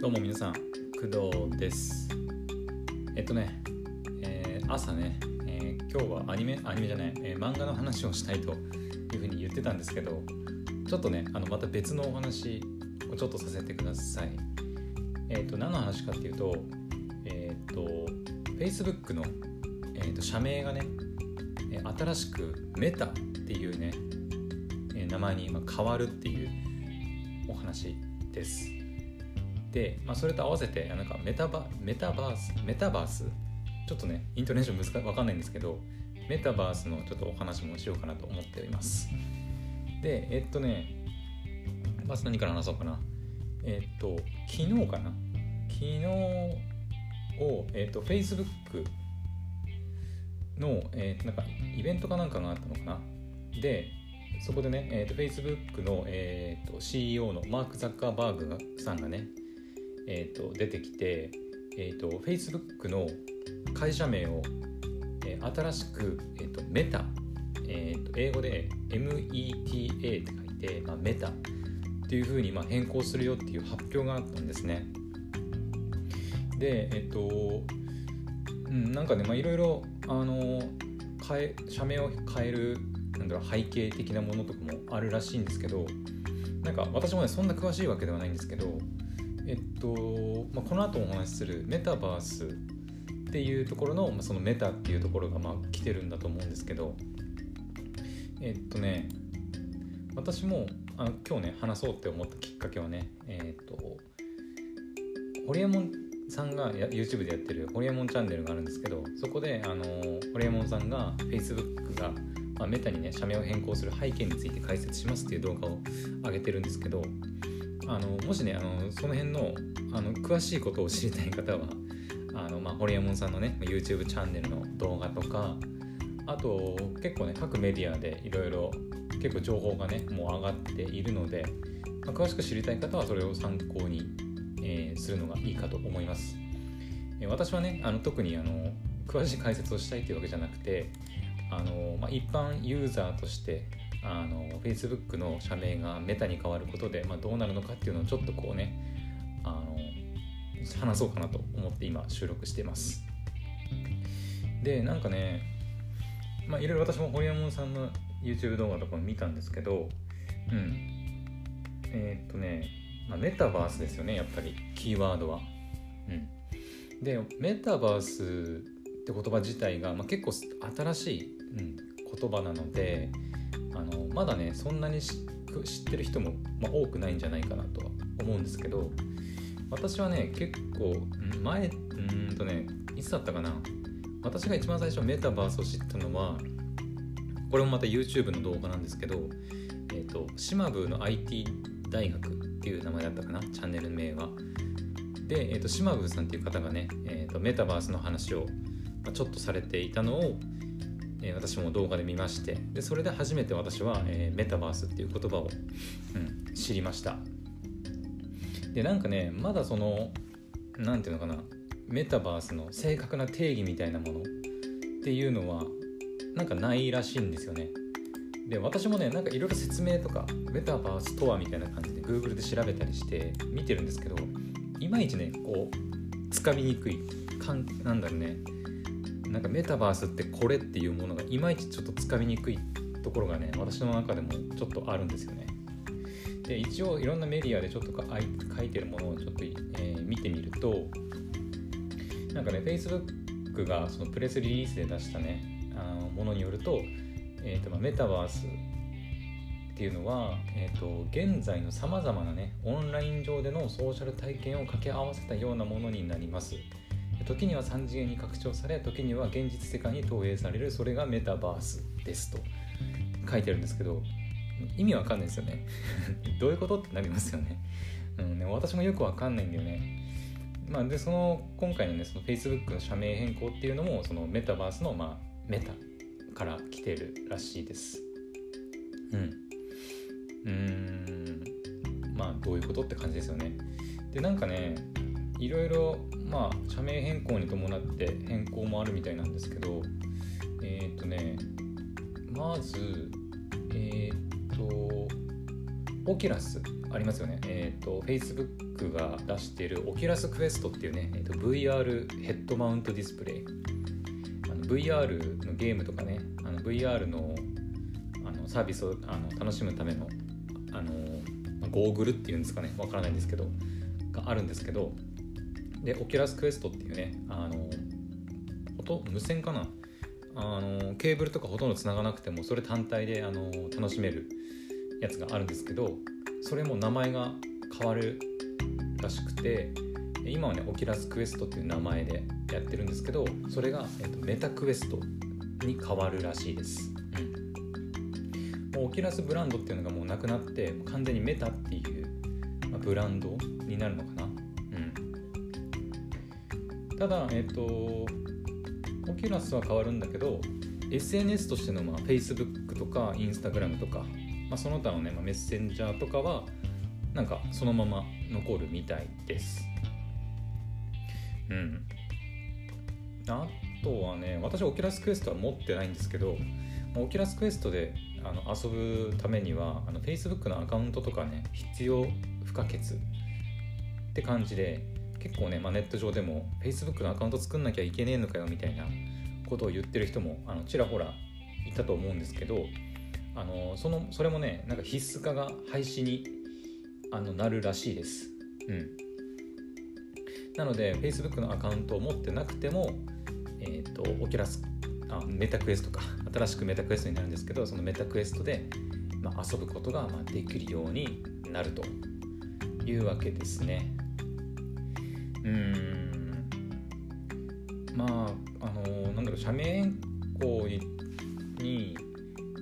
どうも皆さん工藤です。えっとね、えー朝ね、えー今日はアニメアニメじゃない、えー漫画の話をしたいというふうに言ってたんですけどちょっとねあのまた別のお話をちょっとさせてください。えっ、と何の話かっていうとえっ、と Facebook の、えー、と社名がね新しくメタっていうね、名前に今変わるっていうお話です。で、まあ、それと合わせてなんかメタバメタバースメタバース？ちょっとねイントネーション難分かんないんですけどメタバースのちょっとお話もしようかなと思っております。でえっとねまず何から話そうかな。えっと昨日かな？昨日を、えっと、Facebook の、えーとなんかイベントかなんかがあったのかな？でそこでね、えー、と Facebook の、えー、と CEO のマーク・ザッカーバーグさんがね、えー、と出てきて、えー、と Facebook の会社名を、えー新しく、えー、とメタ、えー、と英語で META って書いて、まあ、メタっていうふうにまあ変更するよっていう発表があったんですね。でえっ、とうん、なんかね、いろいろ、あの変え社名を変えるなんだろう背景的なものとかもあるらしいんですけどなんか私もねそんな詳しいわけではないんですけどえっと、まあ、この後お話しするメタバースっていうところの、まあ、そのメタっていうところがまあ来てるんだと思うんですけどえっとね私もあの今日ね話そうって思ったきっかけはねえっとホリエモンさんがや YouTube でやってるホリエモンチャンネルがあるんですけどそこであのホリエモンさんが Facebook が、まあ、メタにね社名を変更する背景について解説しますっていう動画を上げてるんですけどあのもしねあのその辺のあの詳しいことを知りたい方はあの、まあ、ホリエモンさんのね YouTube チャンネルの動画とかあと結構ね各メディアでいろいろ結構情報がねもう上がっているので、まあ詳しく知りたい方はそれを参考にえーするのがいいかと思います。えー私はねあの特にあの詳しい解説をしたいというわけじゃなくてあの、まあ、一般ユーザーとしてあの Facebook の社名がメタに変わることで、まあ、どうなるのかっていうのをちょっとこうねあの話そうかなと思って今収録しています。でなんかねまあいろいろ私もホリエモンさんの YouTube 動画とかも見たんですけどうんえーっとねまあ、メタバースですよねやっぱりキーワードは。うん、でメタバースって言葉自体が、まあ、結構新しい、うん、言葉なのであのまだねそんなに知ってる人も、まあ、多くないんじゃないかなとは思うんですけど私はね結構前うんとねいつだったかな？私が一番最初メタバースを知ったのはこれもまた YouTube の動画なんですけど、えー、と島部の IT 大学っていう名前だったかな？チャンネル名は。で、えー、と島部さんっていう方がね、えー、とメタバースの話をちょっとされていたのを、えー私も動画で見ましてでそれで初めて私は、えーメタバースっていう言葉を、うん、知りました。でなんかねまだそのなんていうのかなメタバースの正確な定義みたいなものっていうのはなんかないらしいんですよね。で私もねなんかいろいろ説明とかメタバースとはみたいな感じで Google で調べたりして見てるんですけどいまいちねこうつかみにくいかんなんだろうねなんかメタバースってこれっていうものがいまいちちょっとつかみにくいところがね私の中でもちょっとあるんですよね。で一応いろんなメディアでちょっと書いてるものをちょっと、えー見てみるとなんかね Facebook がそのプレスリリースで出したねあのものによると,、えーとまあ、メタバースっていうのは、えー、と現在のさまざまなねオンライン上でのソーシャル体験を掛け合わせたようなものになります。時には3次元に拡張され時には現実世界に投影されるそれがメタバースですと書いてるんですけど意味わかんないですよね。どういうことってなりますよね,、うん、ね私もよくわかんないんだよね。まあ、でその今回のねその Facebook の社名変更っていうのもそのメタバースの、まあ、メタから来てるらしいです。うん。うーん。まあどういうことって感じですよね。でなんかねいろいろまあ社名変更に伴って変更もあるみたいなんですけどえっ、とねまずえっ、とオキュラスありますよね。えっ、ー、と、Facebook が出しているオキュラスクエストっていうね、えーと、VR ヘッドマウントディスプレイ。あの VR のゲームとかね、あの VR のあのサービスをあの楽しむためのあのゴーグルっていうんですかね、わからないんですけど、があるんですけど、で、オキュラスクエストっていうね、あの、音無線かな？あのケーブルとかほとんどつながなくてもそれ単体であの楽しめるやつがあるんですけどそれも名前が変わるらしくて今はねオキュラスクエストっていう名前でやってるんですけどそれが、えーと、メタクエストに変わるらしいです、うん、もうオキュラスブランドっていうのがもうなくなって完全にメタっていう、まあ、ブランドになるのかな、うん、ただえっ、ー、とオキュラスは変わるんだけど SNS としてのまあ Facebook とか Instagram とかまあ、その他のね、まあ、メッセンジャーとかはなんかそのまま残るみたいです。うん。あとはね私オキュラスクエストは持ってないんですけどオキュラスクエストであの遊ぶためにはあの Facebook のアカウントとかね必要不可欠って感じで結構ね、まあ、ネット上でも Facebook のアカウント作んなきゃいけねえのかよみたいなことを言ってる人もあのちらほらいたと思うんですけどあのそのそれもねなんか必須化が廃止にあのなるらしいです。うん、なので Facebook のアカウントを持ってなくても、えーと、オキュラスあメタクエストか新しくメタクエストになるんですけどそのメタクエストで、まあ、遊ぶことが、まあ、できるようになるというわけですね。うんまああのなんだろう社名変更に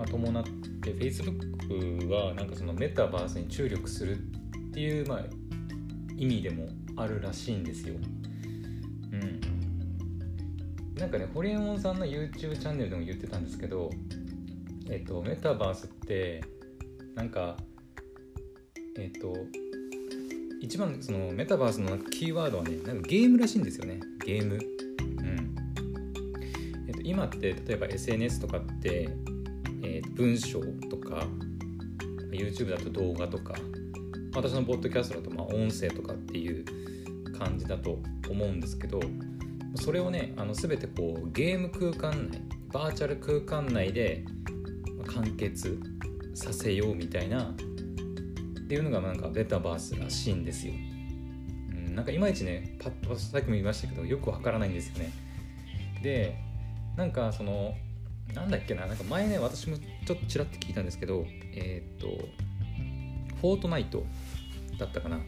まあ、伴って Facebook はなんかそのメタバースに注力するっていう、まあ、意味でもあるらしいんですよ。うん。なんかね、ホリエモンさんの YouTube チャンネルでも言ってたんですけど、えっと、メタバースって、なんか、えっと、一番そのメタバースのキーワードはね、なんかゲームらしいんですよね。ゲーム。うん。えっと、今って例えば SNS とかってえー、文章とか YouTube だと動画とか私のポッドキャストだとまあ音声とかっていう感じだと思うんですけどそれをねあの全てこうゲーム空間内バーチャル空間内で完結させようみたいなっていうのがなんかベタバースらしいんですよ。うん、なんかいまいちねパッとさっきも言いましたけどよくわからないんですよね。でなんかそのなんだっけななんか前ね私もちょっとちらって聞いたんですけどえっ、とフォートナイトだったかな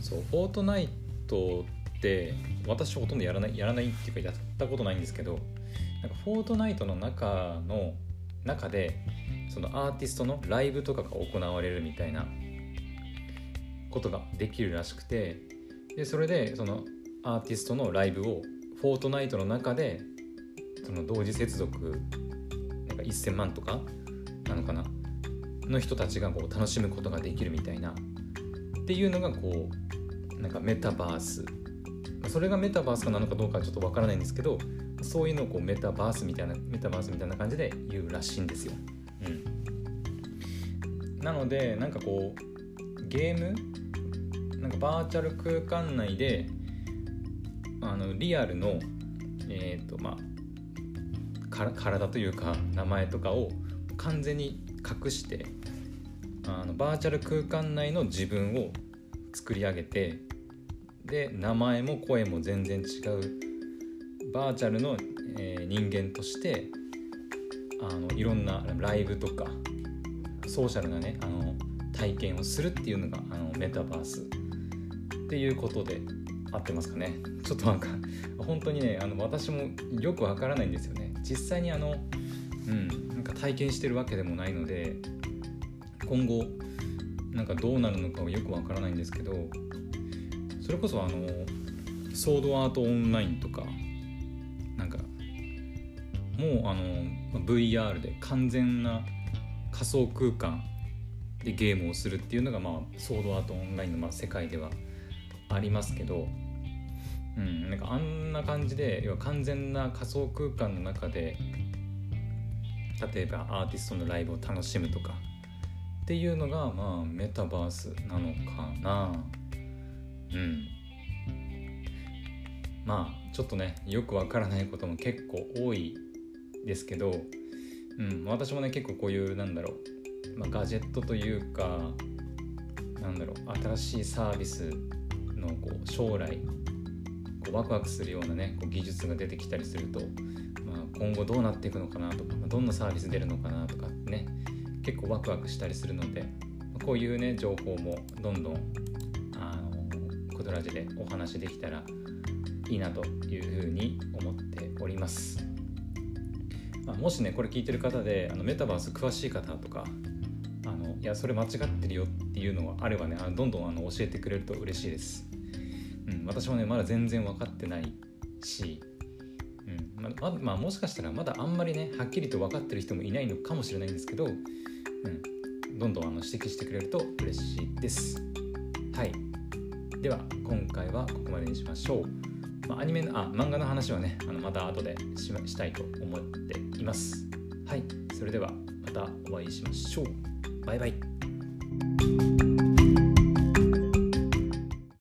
そうフォートナイトって私ほとんどやらないやらないっていうかやったことないんですけどなんかフォートナイトの中の中でそのアーティストのライブとかが行われるみたいなことができるらしくてでそれでそのアーティストのライブをフォートナイトの中でその同時接続なんか1000万とかなのかなの人たちがこう楽しむことができるみたいなっていうのがこうなんかメタバースそれがメタバースかなのかどうかちょっとわからないんですけどそういうのをこうメタバースみたいなメタバースみたいな感じで言うらしいんですよ。うん、なのでなんかこうゲームかバーチャル空間内であのリアルのえ、ー、とまあ体というか名前とかを完全に隠してあのバーチャル空間内の自分を作り上げてで名前も声も全然違うバーチャルの、えー、人間としてあのいろんなライブとかソーシャルなねあの体験をするっていうのがあのメタバースっていうことで合ってますかね？ちょっとなんか本当にねあの私もよくわからないんですよね。実際にあのうんなんか体験してるわけでもないので今後なんかどうなるのかはよくわからないんですけどそれこそあのソードアートオンラインとかなんかもうあの VR で完全な仮想空間でゲームをするっていうのがまあソードアートオンラインのまあ世界ではありますけどうん、なんかあんな感じで要は完全な仮想空間の中で例えばアーティストのライブを楽しむとかっていうのがまあメタバースなのかな。うん。まあちょっとねよくわからないことも結構多いですけど、うん、私もね結構こういうなんだろう、まあ、ガジェットというかなんだろう新しいサービスのこう将来こうワクワクするようなねこう技術が出てきたりすると、まあ、今後どうなっていくのかなとかまどんなサービス出るのかなとかね結構ワクワクしたりするのでこういうね情報もどんどんあのクドラジでお話できたらいいなというふうに思っております。まあ、もしねこれ聞いてる方であのメタバース詳しい方とかあのいやそれ間違ってるよっていうのがあればねあのどんどんあの教えてくれると嬉しいです。私もねまだ全然分かってないし、うんまままあ、もしかしたらまだあんまりねはっきりと分かってる人もいないのかもしれないんですけど、うん、どんどんあの指摘してくれると嬉しいです。はい。では今回はここまでにしましょう。まあ、アニメのあ漫画の話はねあのまた後でししたいと思っています。はい。それではまたお会いしましょう。バイバイ。